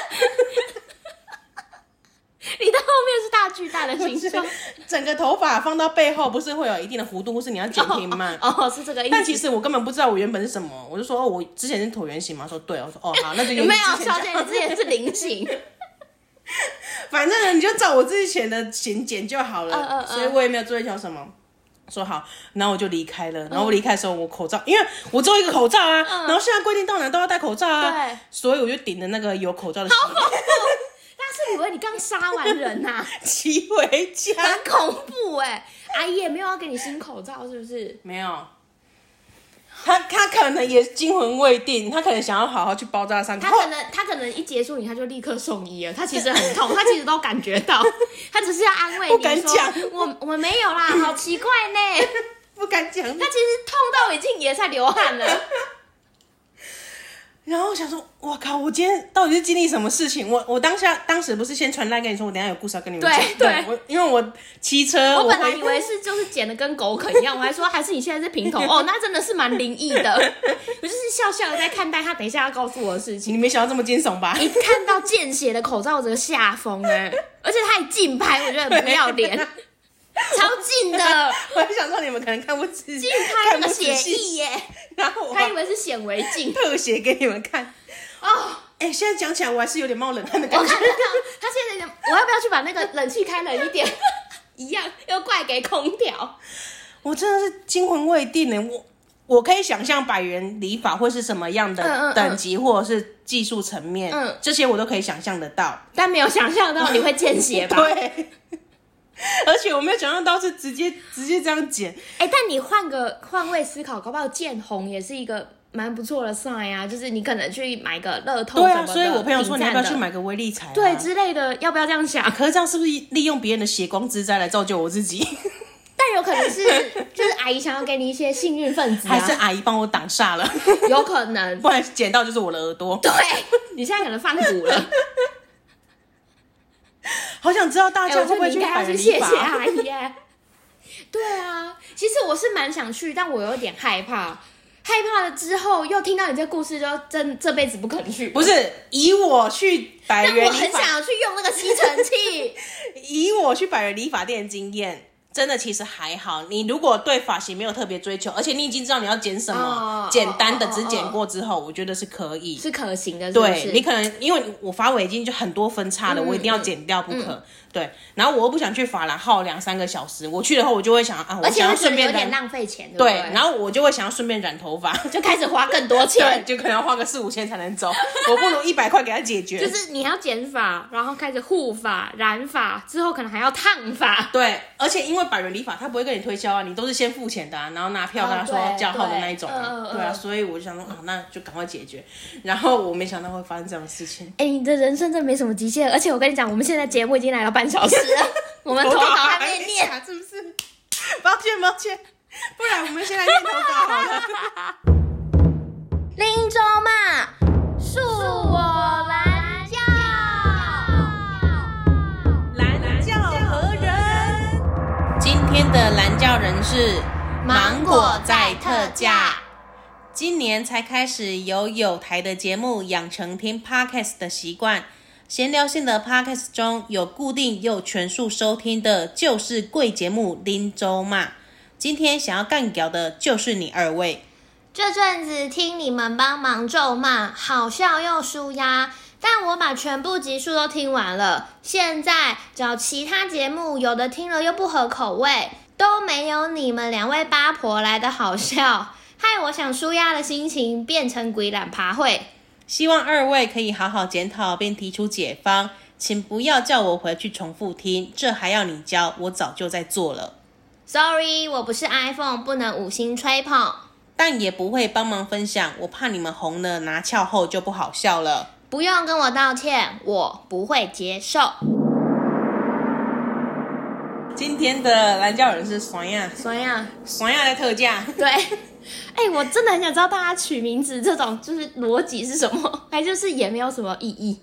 你的后面是大巨大的形状。整个头发放到背后，不是会有一定的弧度，或是你要剪平吗？哦，哦，是这个意思。但其实我根本不知道我原本是什么，我就说哦，我之前是椭圆形嘛。说对，我说哦好，那就有 没有小姐，你之前是菱形。反正呢，你就照我之前的型剪就好了，所以我也没有追求什么。说好，然后我就离开了。然后我离开的时候，我口罩，因为我只有一个口罩啊。嗯、然后现在规定到哪都要戴口罩啊。对。所以我就顶着那个有口罩的。好恐怖！他是以为你刚杀完人呐、啊，骑回家。很恐怖哎、欸！阿姨也没有要给你新口罩，是不是？没有。他他可能也惊魂未定，他可能想要好好去包扎上。他可能他可能一结束你，他就立刻送医了。他其实很痛，他其实都感觉到，他只是要安慰你说，不敢讲，我我没有啦，好奇怪呢，不敢讲。他其实痛到已经也在流汗了。然后我想说，我靠，我今天到底是经历什么事情？我我当下当时不是先传来跟你说，我等下有故事要跟你们讲。对对，我因为我骑车，我本来以为是就是剪的跟狗啃一样，我还说还是你现在是平头 哦，那真的是蛮灵异的。我就是笑笑的在看待他等一下要告诉我的事情。你没想到这么惊悚吧？一看到见血的口罩，这个下风哎，而且他还近拍，我觉得很不要脸。超近的，我还想说你们可能看不仔细，近拍那个血液耶，然后我还以为是显微镜，特写给你们看。哦，哎，现在讲起来我还是有点冒冷汗的感觉。我看到他现在，我要不要去把那个冷气开冷一点？一样，又怪给空调。我真的是惊魂未定呢，我我可以想象百元理法会是什么样的等级，或者是技术层面，嗯，嗯，这些我都可以想象得到，但没有想象到你会见血吧？对，而且我没有想象到是直接直接这样剪。哎、欸，但你换个换位思考，搞不好见红也是一个蛮不错的 sign 啊，就是你可能去买个乐透，对啊，所以我朋友说你要不要去买个威力彩，对之类的，要不要这样想？可是这样是不是利用别人的血光之灾来造就我自己？但有可能是，就是阿姨想要给你一些幸运分子，啊，还是阿姨帮我挡煞了？有可能，不然捡到就是我的耳朵。对，你现在可能放骨了。好想知道大家会不会去百？谢谢阿姨。对啊，其实我是蛮想去，但我有点害怕，害怕了之后又听到你这故事，就真这辈子不可能去。不是以我去百元，但我很想要去用那个吸尘器。以我去百元理发店的经验。真的其实还好，你如果对发型没有特别追求，而且你已经知道你要剪什么，简单的只剪过之后，我觉得是可以，是可行的是是。对，你可能因为我发尾已经就很多分叉了，我一定要剪掉不可。对，然后我又不想去发廊耗两三个小时，我去的话我就会想啊，我想要顺便有点浪费钱，对，对，然后我就会想要顺便染头发，就开始花更多钱，就可能要花个四五千才能走，我不如一百块给他解决。就是你要剪发，然后开始护发、染发，之后可能还要烫发。对，而且因为百元礼法，他不会跟你推销啊，你都是先付钱的啊，然后拿票跟他说叫号的那一种啊，对啊，所以我就想说啊，那就赶快解决。然后我没想到会发生这样的事情。哎，你的人生真的没什么极限，而且我跟你讲，我们现在节目已经来了半小时了。我们头发还没念，是不是？抱歉抱歉，不然我们先来念头稿好了。林州嘛，恕我天的蓝教人是芒果在特价。今年才开始有有台的节目养成听 Podcast 的习惯。闲聊性的 podcast 中有固定又全数收听的，就是贵节目林州骂。今天想要干屌的，就是你二位。这阵子听你们帮忙咒骂，好笑又舒压。但我把全部集数都听完了，现在找其他节目，有的听了又不合口味，都没有你们两位八婆来的好笑，害我想舒压的心情变成鬼懒爬会。希望二位可以好好检讨并提出解方，请不要叫我回去重复听，这还要你教？我早就在做了。Sorry，我不是 iPhone，不能五星吹捧，但也不会帮忙分享，我怕你们红了拿翘后就不好笑了。不用跟我道歉，我不会接受。今天的蓝教人是酸亚，酸亚，酸亚的特价，对。哎、欸，我真的很想知道大家取名字这种就是逻辑是什么，还就是也没有什么意义，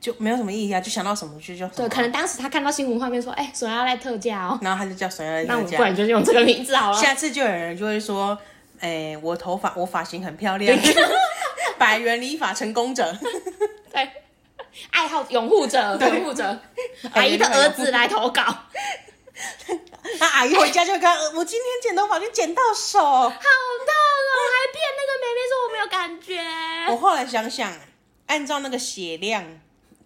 就没有什么意义啊，就想到什么就叫。对，可能当时他看到新闻画面说，哎、欸，索要来特价哦，然后他就叫索要来特价，那我不然就用这个名字好了。下次就有人就会说，哎、欸，我头发我发型很漂亮，百元理发成功者，对，爱好拥护者拥护者，阿姨的儿子来投稿。那阿姨回家就跟我今天剪头发就剪到手，好痛哦！我还骗那个妹妹说我没有感觉。我后来想想，按照那个血量，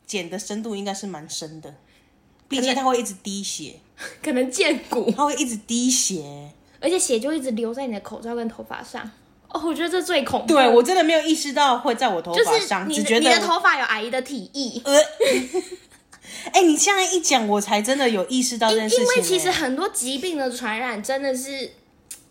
剪的深度应该是蛮深的，毕竟它会一直滴血，可能见骨，它会一直滴血，而且血就一直留在你的口罩跟头发上。哦，我觉得这最恐怖。对，我真的没有意识到会在我头发上，就是、只觉得你的头发有阿姨的体液。呃 哎、欸，你现在一讲，我才真的有意识到这件事情。因为其实很多疾病的传染真的是，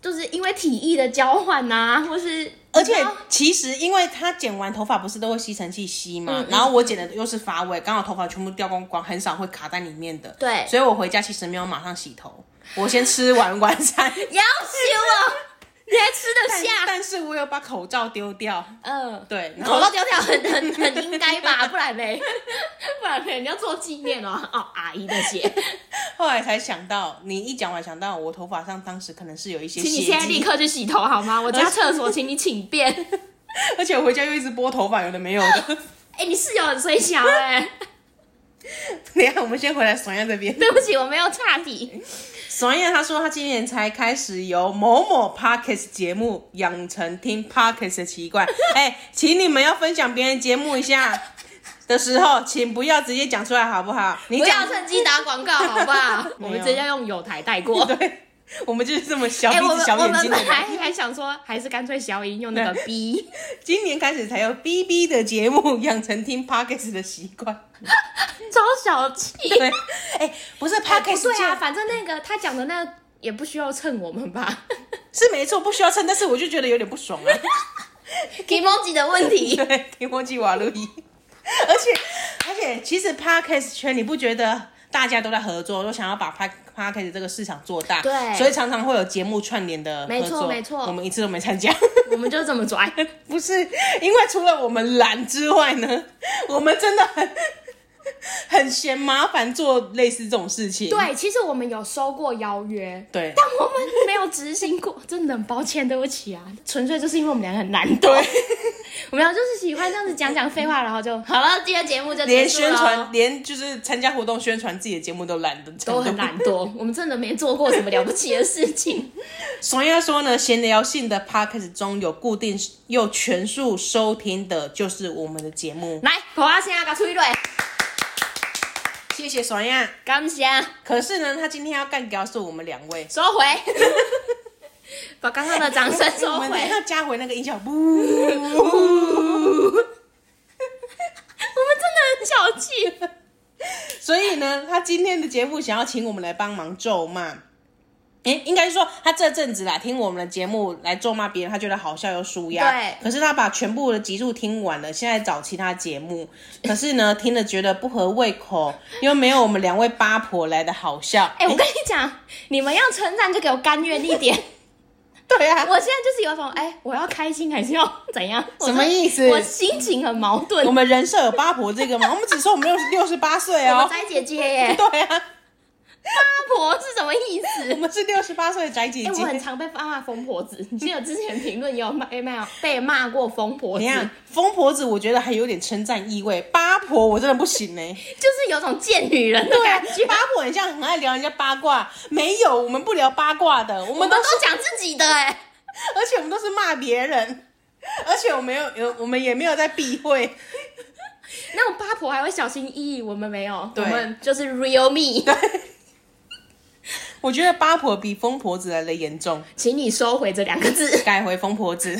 就是因为体液的交换啊，或是而且其实因为他剪完头发不是都会吸尘器吸嘛，嗯嗯，然后我剪的又是发尾，刚好头发全部掉光光，很少会卡在里面的。对，所以我回家其实没有马上洗头，我先吃完晚餐。要修啊！你还吃得下？但是我有把口罩丢掉。嗯，对，口罩丢掉很很很应该吧？不然呢？不然呢？你要做纪念哦。哦，阿姨的血。后来才想到，你一讲完想到我头发上当时可能是有一些血。请你现在立刻去洗头好吗？我家厕所，请你请便。而且我回家又一直拨头发，有的没有的。哎、欸，你室友很衰小哎、欸。等一下，我们先回来爽亚这边。对不起，我没有岔题。爽亚他说他今年才开始由某某 Parkes 节目养成听 Parkes 的习惯。哎、欸，请你们要分享别人节目一下的时候，请不要直接讲出来好不好？你不要趁机打广告好不好？我们直接用有台带过。对，我们就是这么小鼻子小眼睛的人。本来还想说，还是干脆小音用那个 B，今年开始才有 BB 的节目，养成听 Podcast 的习惯。超小气。对，哎，不是哎 Podcast 不对啊，反正那个他讲的那个也不需要蹭我们吧是没错，不需要蹭，但是我就觉得有点不爽啊。，emoji 的问题。对，提莫基瓦路易。而且而且，其实 Podcast 圈你不觉得大家都在合作，都想要把 Pod Podcast 这个市场做大？对所以常常会有节目串联的合没作。错没错我们一次都没参加。我们就这么拽。不是，因为除了我们懒之外呢，我们真的很 很嫌麻烦做类似这种事情。对，其实我们有收过邀约，对但我们没有执行过，真的很抱歉，对不起啊，纯粹就是因为我们两个很懒惰。对，我们俩就是喜欢这样子讲讲废话，然后就好了，今天节目就连宣传，连就是参加活动宣传自己的节目都懒得，都很懒惰，我们真的没做过什么了不起的事情。所以要说呢，闲聊性的 podcast 中有固定又全数收听的，就是我们的节目。来，口啊先要个吹蕊，谢谢爽呀。感谢，可是呢，他今天要干掉是我们两位，收回，把刚刚的掌声收我们回。要加回那个音效。呜，我们真的很小气。所以呢，他今天的节目想要请我们来帮忙咒骂。诶，应该是说他这阵子啦，听我们的节目来咒骂别人，他觉得好笑又舒压。对可是他把全部的集数听完了，现在找其他节目，可是呢，听了觉得不合胃口，又没有我们两位八婆来的好笑。哎、我跟你讲，你们要称赞就给我甘愿一点。对啊，我现在就是有一种，哎、我要开心还是要 怎样？什么意思我心情很矛盾。我们人设有八婆这个吗？我们只说我们六六十八岁 哦。我们宅姐姐耶，对啊，八婆是什么意思我思？们是六十八岁的宅姐哎、我很姐。常被骂疯婆子。你记得之前评论有被骂被骂过疯婆子，你看，疯婆子，我觉得还有点称赞意味。八婆我真的不行呢、就是有种贱女人的感觉。，八婆很像很爱聊人家八卦，没有，我们不聊八卦的，我我们都讲自己的哎，而且我们都是骂别人，而且我没有有，我们也没有在避讳。那种八婆还会小心翼翼，我们没有，我们就是 real me。我觉得八婆比疯婆子来的严重，请你收回这两个字，改回疯婆子。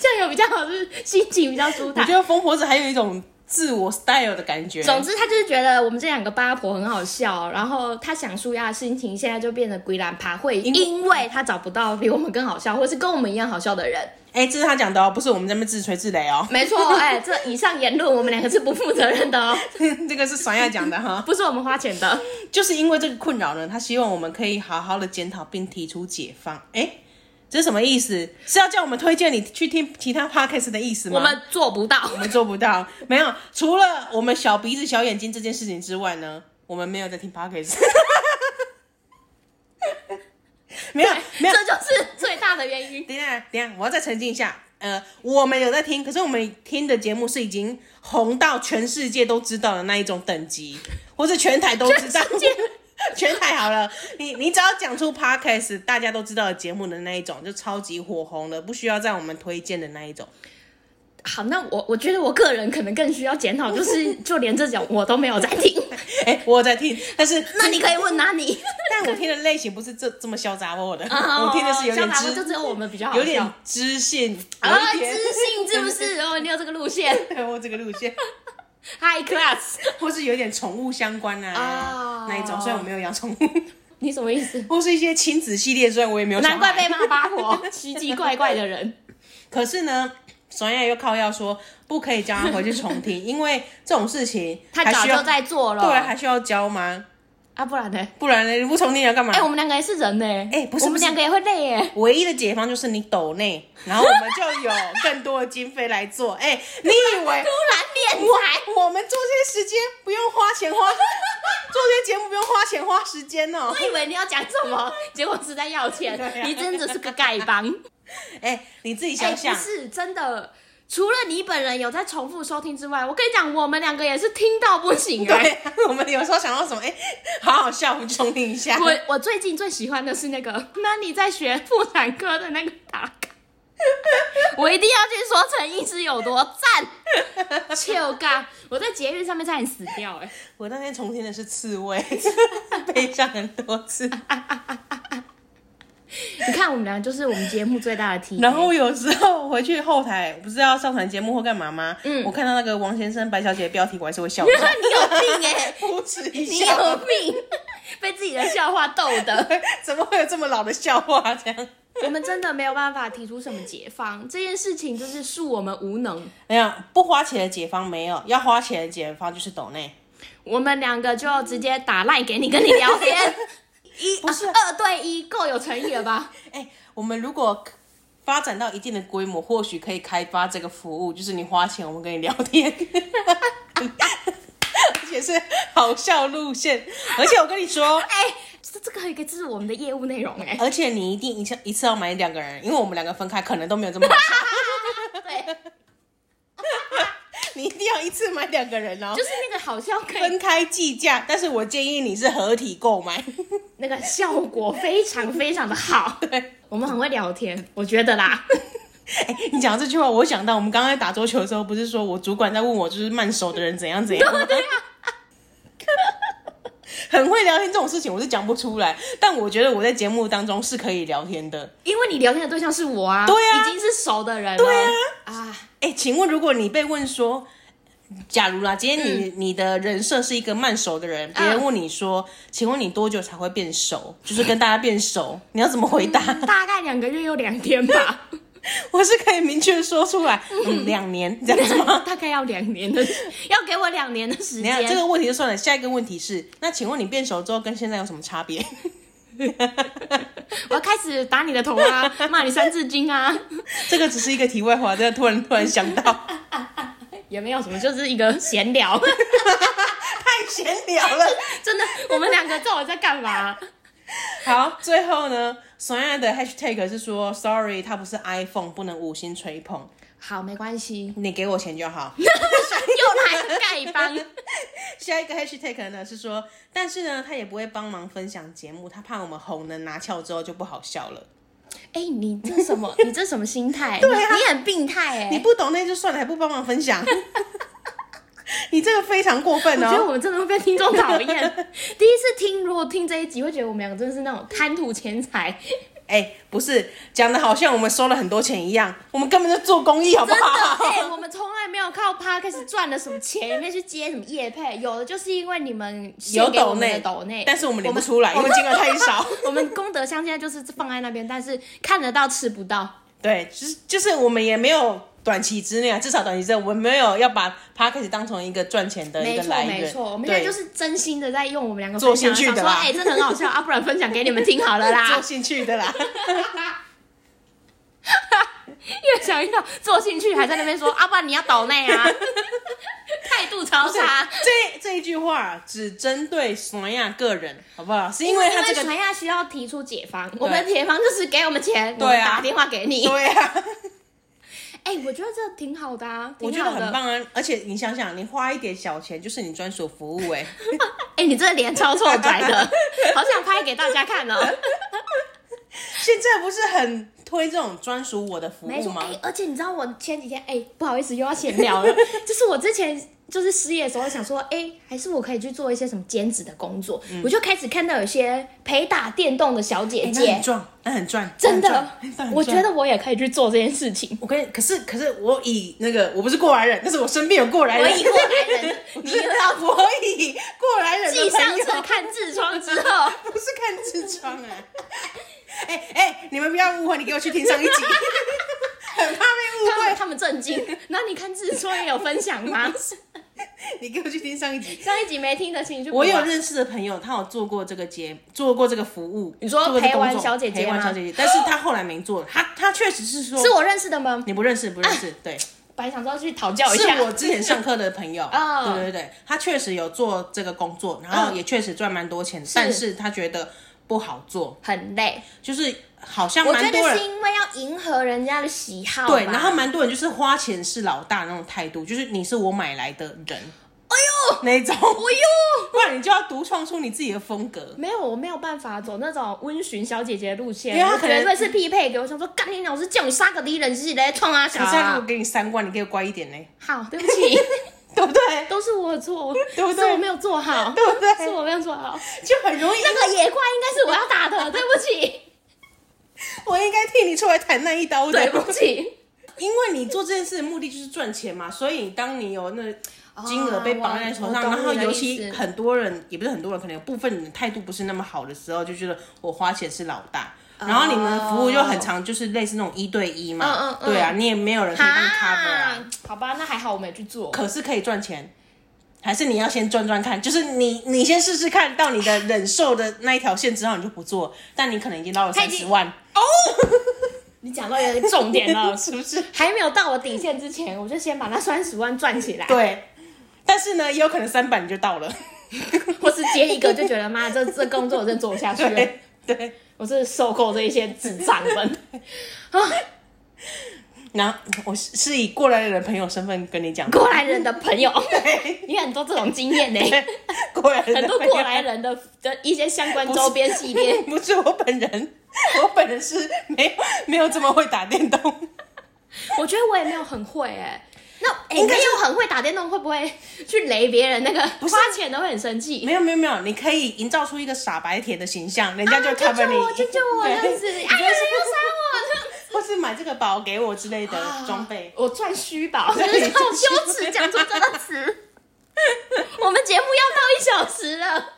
这样有比较好，就是心情比较舒坦我觉。得疯婆子还有一种自我 style 的感觉。总之，他就是觉得我们这两个八婆很好笑，然后他想舒压的心情现在就变得鬼懒爬会，因为他找不到比我们更好笑，或是跟我们一样好笑的人。哎、这是他讲的哦，不是我们在那边自吹自擂哦。没错，哎，这以上言论我们两个是不负责任的哦，这个是爽亚讲的哈，不是我们花钱的。就是因为这个困扰呢，他希望我们可以好好的检讨并提出解放。哎，这是什么意思？是要叫我们推荐你去听其他 podcast 的意思吗？我们做不到我，们做不到，没有。除了我们小鼻子小眼睛这件事情之外呢，我们没有在听 podcast。没有，没有。这就是最大的原因。等一下，等一下，我要再澄清一下。呃，我们有在听，可是我们听的节目是已经红到全世界都知道的那一种等级，或是全台都知道。全 台好了，你你只要讲出 podcast 大家都知道的节目的那一种，就超级火红的，不需要在我们推荐的那一种。好，那我我觉得我个人可能更需要检讨，就是 就连这种我都没有在听。哎、我在听，但是那你可以问哪里？但我听的类型不是这这么嚣杂我的，哦我听的是有点知，就只有我们比较好笑有点知性，有啊，知性是不是？哦，你有这个路线对我这个路线，，high class。或是有点宠物相关啊、哦那一种，虽然我没有养宠物，你什么意思？或是一些亲子系列，虽然我也没有难怪被骂八婆，奇奇怪怪的人。可是呢，爽亚又靠要说不可以叫他回去重听，因为这种事情他早就在做了，对，还需要教吗？啊，不然呢？不然呢，你不充电要干嘛？哎、我们两个也是人呢。哎不是不是我们两个也会累耶。唯一的解放就是你抖内，然后我们就有更多的经费来做。哎、你以为突然敛财，我们做这些时间不用花钱花，做这些节目不用花钱花时间哦、我以为你要讲什么，结果是在要钱。啊你真的是个丐帮。哎、你自己哎、想想，不是真的。除了你本人有在重复收听之外，我跟你讲，我们两个也是听到不行哎、对，我们有时候想到什么，哎、好好笑，我们就重听一下。我我最近最喜欢的是那个，那你在学妇产科的那个打卡，我一定要去说陈医师有多赞，就嘎！我在捷运上面差点死掉哎、欸！我那天重听的是刺猬，背上很多次。你看我们俩就是我们节目最大的 T。然后有时候回去后台，不是要上传节目或干嘛吗？嗯，我看到那个王先生、白小姐的标题，我还是会笑。你有病哎、欸！不止一你有病，被自己的笑话逗的。怎么会有这么老的笑话？这样，我们真的没有办法提出什么解方，这件事情就是恕我们无能。没有不花钱的解方，没有要花钱的解方就是抖内。我们两个就直接打赖给你，跟你聊天。一不是、啊、二对一，够有诚意了吧？哎、欸，我们如果发展到一定的规模，或许可以开发这个服务，就是你花钱，我们跟你聊天，而且是好笑路线。而且我跟你说，哎、欸，这这个可以是我们的业务内容哎。而且你一定一次一次要买两个人，因为我们两个分开可能都没有这么好笑。对。你一定要一次买两个人哦，就是那个好像可以分开计价，但是我建议你是合体购买，那个效果非常非常的好。对，我们很会聊天，我觉得啦。哎、欸，你讲这句话，我想到我们刚刚在打桌球的时候，不是说我主管在问我就是慢手的人怎样怎样吗？对啊。很会聊天这种事情我是讲不出来，但我觉得我在节目当中是可以聊天的，因为你聊天的对象是我啊，对啊，已经是熟的人了，对啊，啊，哎、欸，请问如果你被问说，假如啦，今天你、嗯、你的人设是一个慢熟的人，别人问你说，请问你多久才会变熟？就是跟大家变熟，你要怎么回答？嗯、大概两个月又两天吧。我是可以明确说出来，嗯，两、嗯、年这样子吗？大概要两年的，要给我两年的时间。这个问题就算了，下一个问题是，那请问你变熟之后跟现在有什么差别？我要开始打你的头啊，骂你三字经啊。这个只是一个题外话，真的突然突然想到，也没有什么，就是一个闲聊，太闲聊了，真的。我们两个到底在干嘛？好，最后呢？索亚的 hashtag 是说，sorry，它不是 iPhone，不能五星吹捧。好，没关系，你给我钱就好。又来丐帮。下一个 hashtag 呢是说，但是呢，他也不会帮忙分享节目，他怕我们红了拿翘之后就不好笑了。哎、欸，你这什么？你这什么心态？对啊，你很病态哎！你不懂那就算了，还不帮忙分享。你这个非常过分哦！我觉得我们真的会被听众讨厌。第一次听，如果听这一集，会觉得我们两个真的是那种贪图钱财。哎、欸，不是讲的好像我们收了很多钱一样，我们根本就做公益，好不好？哎、欸，我们从来没有靠 Podcast 赚了什么钱，也没去接什么业配，有的就是因为你们有抖内抖内，但是我们领不出来，因为金额太少。我们功德箱现在就是放在那边，但是看得到吃不到。对，就是就是我们也没有。短期之内啊，至少短期之内，我们没有要把 Podcast 当成一个赚钱的一个来源。没错，没错，我们现在就是真心的在用我们两个做兴趣的啦。哎、欸，真的很好笑 啊，不然分享给你们听好了啦。做兴趣的啦。越想越做兴趣，还在那边说啊，不然你要抖内啊，态度超差。这这一句话只针对索亚个人，好不好？是因为他这个索亚需要提出解方，我们的解方就是给我们钱，对啊，打电话给你，对啊。哎、欸，我觉得这挺好的啊，我觉得很棒啊！而且你想想，你花一点小钱就是你专属服务、欸，哎，哎，你这脸超臭白的，好想拍给大家看哦。现在不是很推这种专属我的服务吗？欸、而且你知道，我前几天，哎、欸，不好意思，又要闲聊了，就是我之前。就是失业的时候想说，哎、欸，还是我可以去做一些什么兼职的工作、嗯。我就开始看到有些陪打电动的小姐姐，欸、很赚，那很赚，真的，我觉得我也可以去做这件事情。我可以，可是可是我以那个我不是过来人，但是我身边有过来人，我以过来人，你知道 我以过来人继上次看痔疮之后，不是看痔疮啊，哎哎、欸欸，你们不要误会，你给我去听上一集，很怕被误会，他们震惊。那你看痔疮也有分享吗？你给我去听上一集，上一集没听的请去。我有认识的朋友，他有做过这个节，做过这个服务。你说陪玩小姐姐吗？陪玩小姐姐，但是他后来没做。他他确实是说，是我认识的吗？你不认识，不认识。啊、对，本来想说去讨教一下。是我之前上课的朋友 啊，对对对，他确实有做这个工作，然后也确实赚蛮多钱，但是他觉得不好做，很累，就是。好像蛮多人，我觉得是因为要迎合人家的喜好。对，然后蛮多人就是花钱是老大那种态度，就是你是我买来的人。哎呦，那种，哎呦，不然你就要独创出你自己的风格。没有，我没有办法走那种温驯小姐姐的路线，因为他可能绝对是匹配给我。想说，干你老师叫你杀个敌人，自己来创啊小可是他如啊。给你三万，你可以乖一点呢，好，对不 起，对不对？都是我的错，对不对是我没有做好，对不对是我没有做好。就很容易。那个野怪应该是我要打的，对不起，我应该替你出来弹那一刀的。对不起。因为你做这件事的目的就是赚钱嘛，所以当你有那金额被绑在手上，哦然后尤其很多人，也不是很多人，可能有部分人的态度不是那么好的时候，就觉得我花钱是老大。然后你们的服务就很长，就是类似那种一对一嘛，嗯嗯嗯对啊，你也没有人可以帮你 cover 啊，啊，好吧，那还好我没去做。可是可以赚钱。还是你要先赚赚看，就是你你先试试看到你的忍受的那一条线之后，你就不做，但你可能已经到了三十万哦，你讲到一个重点了，是不是？还没有到我底线之前，我就先把那三十万赚起来。，对，但是呢，也有可能三百你就到了，或是接一个就觉得妈，这这工作我真做不下去了，对对。我真的受够这一些智障们。然后我是是以过来人的朋友身份跟你讲，过来人的朋友，你很多这种经验呢，过来很多过来人的的一些相关周边系列。不是我本人，我本人是没有没有这么会打电动，我觉得我也没有很会哎。那哎，应该是没有很会打电动，会不会 去雷别人？那个花钱的会很生气。没有没有没有，你可以营造出一个傻白甜的形象，人家就啊救 cover 你，救我，救救我，对这样子，哎呀，不要杀我！或是买这个宝给我之类的装备。我赚虚宝，真对是好羞耻，讲出这个词。我们节目要到一小时了，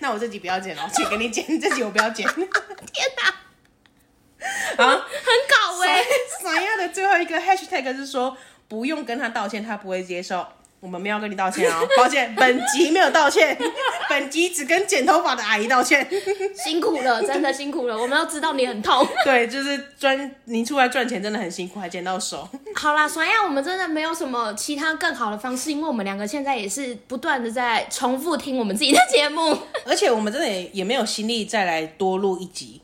那我这集不要剪了，请给你剪，这集我不要剪。天哪，啊，很搞哎、三亚的最后一个 hashtag 是说不用跟他道歉，他不会接受。我们没有跟你道歉哦，抱歉，本集没有道歉，本集只跟剪头发的阿姨道歉。辛苦了，真的辛苦了，我们要知道你很痛。对，就是赚你出来赚钱真的很辛苦，还剪到手。好啦，所以我们真的没有什么其他更好的方式，因为我们两个现在也是不断的在重复听我们自己的节目。而且我们真的也也没有心力再来多录一集，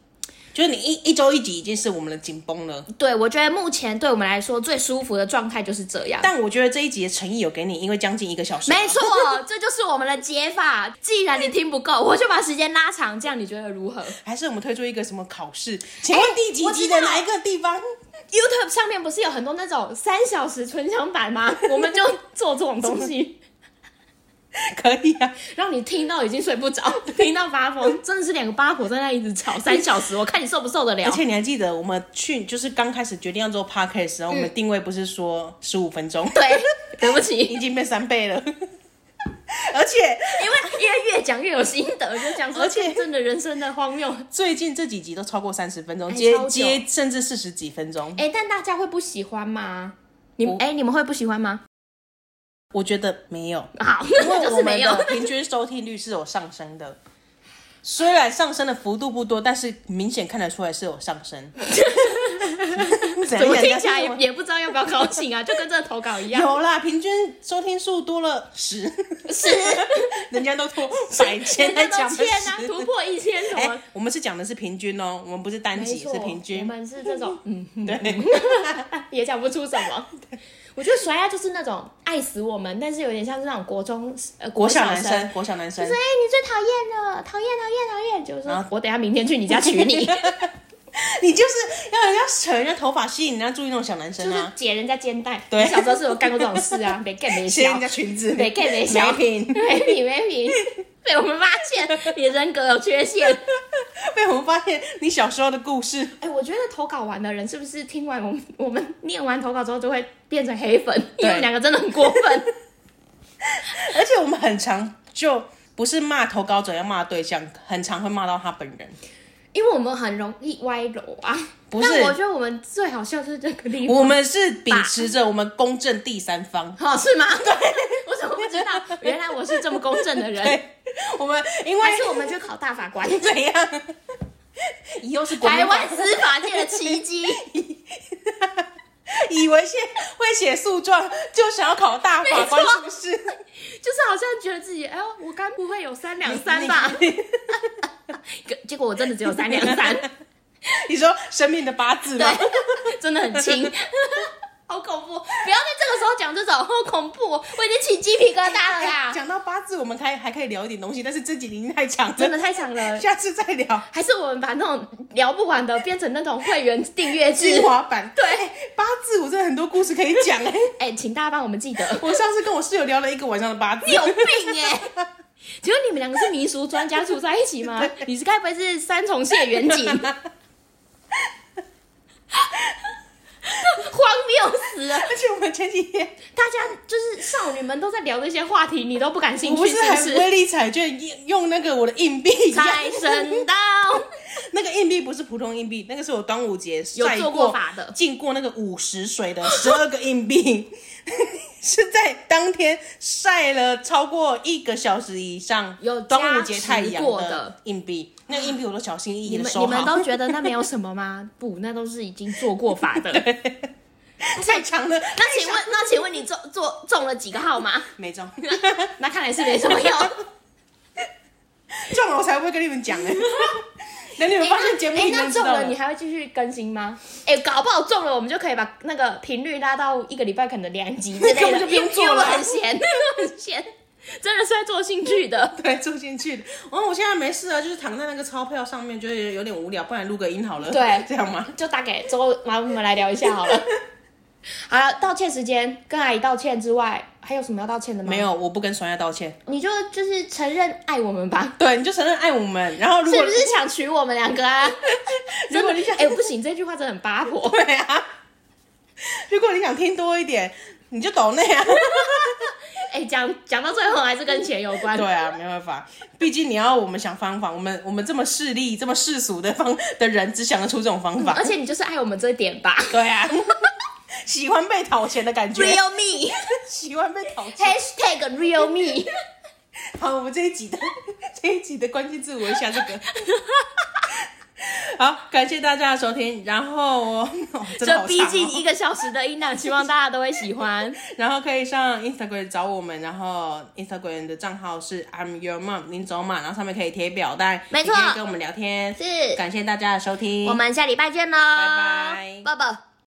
就是你一一周一集已经是我们的紧绷了。对，我觉得目前对我们来说最舒服的状态就是这样。但我觉得这一集的诚意有给你，因为将近一个小时。没错，这就是我们的解法。既然你听不够，我就把时间拉长，这样你觉得如何还是我们推出一个什么考试？请问第几集的哪一个地方？？YouTube 上面不是有很多那种三小时纯享版吗？我们就做这种东西，可以啊，让你听到已经睡不着，听到发疯，真的是两个八婆在那一直吵三小时，我看你受不受得了而。且你还记得我们去就是刚开始决定要做 podcast 的时候，我们定位不是说十五分钟，对，对不起 已起，经变三倍了。而且因为因为越讲越有心得，就讲说而且真的人生的荒谬。最近这几集都超过三十分钟，哎接接甚至四十几分钟。哎，但大家会不喜欢吗？你我哎，你们会不喜欢吗？我觉得没有，好，因为我们的。平均收听率是有上升的，虽然上升的幅度不多，但是明显看得出来是有上升。怎怎么听起来也也不知道要不要高兴啊？就跟这个投稿一样。有啦，平均收听数多了十，是，人家都拖百千在讲都欠啊，突破一千什哎、么？我们是讲的是平均哦，我们不是单集，是平均我均。们是这种，嗯，对，也讲不出什么。我觉得甩亚就是那种爱死我们，但是有点像是那种国中呃国小小男生，国小男生。就是哎、，你最讨厌了，讨厌讨厌讨厌，就是说我等下明天去你家娶你，你就是要人家扯人家头发，吸引人家注意那种小男生就是啊，解人家肩带。对你小时候是有干过这种事啊？没干没笑掀人家，裙子，没干没笑，没品，没品没品，被我们发现你人格有缺陷。被我们发现你小时候的故事。哎、我觉得投稿完的人是不是听完我们我们念完投稿之后就会变成黑粉？因为我们两个真的很过分。而且我们很常就不是骂投稿者，要骂对象，很常会骂到他本人。因为我们很容易歪楼啊，不是但我觉得我们最好笑是这个地方。我们是秉持着我们公正第三方。好、是吗？对，我怎么不知道？原来我是这么公正的人。我们因为还是我们去考大法官？怎样？以后是台法湾司法界的奇迹。以为写会写诉状就想要考大法官，是不是？就是好像觉得自己，哎呦，我该不会有三两三吧？结果我真的只有三两三，你说生命的八字对吗？，真的很轻，好恐怖！不要在这个时候讲讲这种，好恐怖，我已经起鸡皮疙瘩了呀。讲到八字，我们还还可以聊一点东西，但是这集已经太长了，真的太长了，下次再聊。还是我们把那种聊不完的变成那种会员订阅制精华版。对，八字我真的很多故事可以讲哎哎，请大家帮我们记得。我上次跟我室友聊了一个晚上的八字，你有病哎！请问你们两个是民俗专家住在一起吗？你是该不会是三重谢远景？荒谬死了！而且我们前几天，大家就是少女们都在聊那些话题，你都不感兴趣，不是还？威力彩券用那个我的硬币，财神到，那个硬币不是普通硬币，那个是我端午节有做过法的，进过那个五十水的十二个硬币，是在当天晒了超过一个小时以上，有端午节太阳的硬币。那个硬币我都小心翼翼的收好。你们你们都觉得那没有什么吗？不，那都是已经做过法的。太强了。那请问，那请问你中中中了几个号码？没中。那看来是没什么用。中了我才不会跟你们讲呢。等你们发现节目，哎、欸欸，那中了你还会继续更新吗？哎、欸，搞不好中了，我们就可以把那个频率拉到一个礼拜可能两集之类的，根本就不用做了，很闲，很闲。真的是在做兴趣的，对，做兴趣的。哦，我现在没事啊，就是躺在那个钞票上面，觉得有点无聊，不然录个音好了。对，这样吗？就打给周，麻烦我们来聊一下好了。好了，道歉时间，跟阿姨道歉之外，还有什么要道歉的吗？没有，我不跟双亚道歉。你就就是承认爱我们吧。对，你就承认爱我们，然后如果是不是想娶我们两个啊？如果你想，哎、欸，不行，这句话真的很八婆。对啊。如果你想听多一点，你就抖那啊。哎、欸，讲讲到最后还是跟钱有关。对啊，没办法，毕竟你要我们想方法，我们我们这么势利、这么世俗的方的人，只想得出这种方法。而且你就是爱我们这一点吧？对啊，喜欢被讨钱的感觉。Real me，喜欢被讨钱。Hashtag real me。好，我们这一集的这一集的关键字，我一下这个。好，感谢大家的收听。然后，这毕竟一个小时的音档，希望大家都会喜欢。然后可以上 Instagram 找我们，然后 Instagram 的账号是 I'm Your Mom 林走马，然后上面可以贴表单，没错，可以跟我们聊天。是，感谢大家的收听，我们下礼拜见喽，拜拜，拜拜。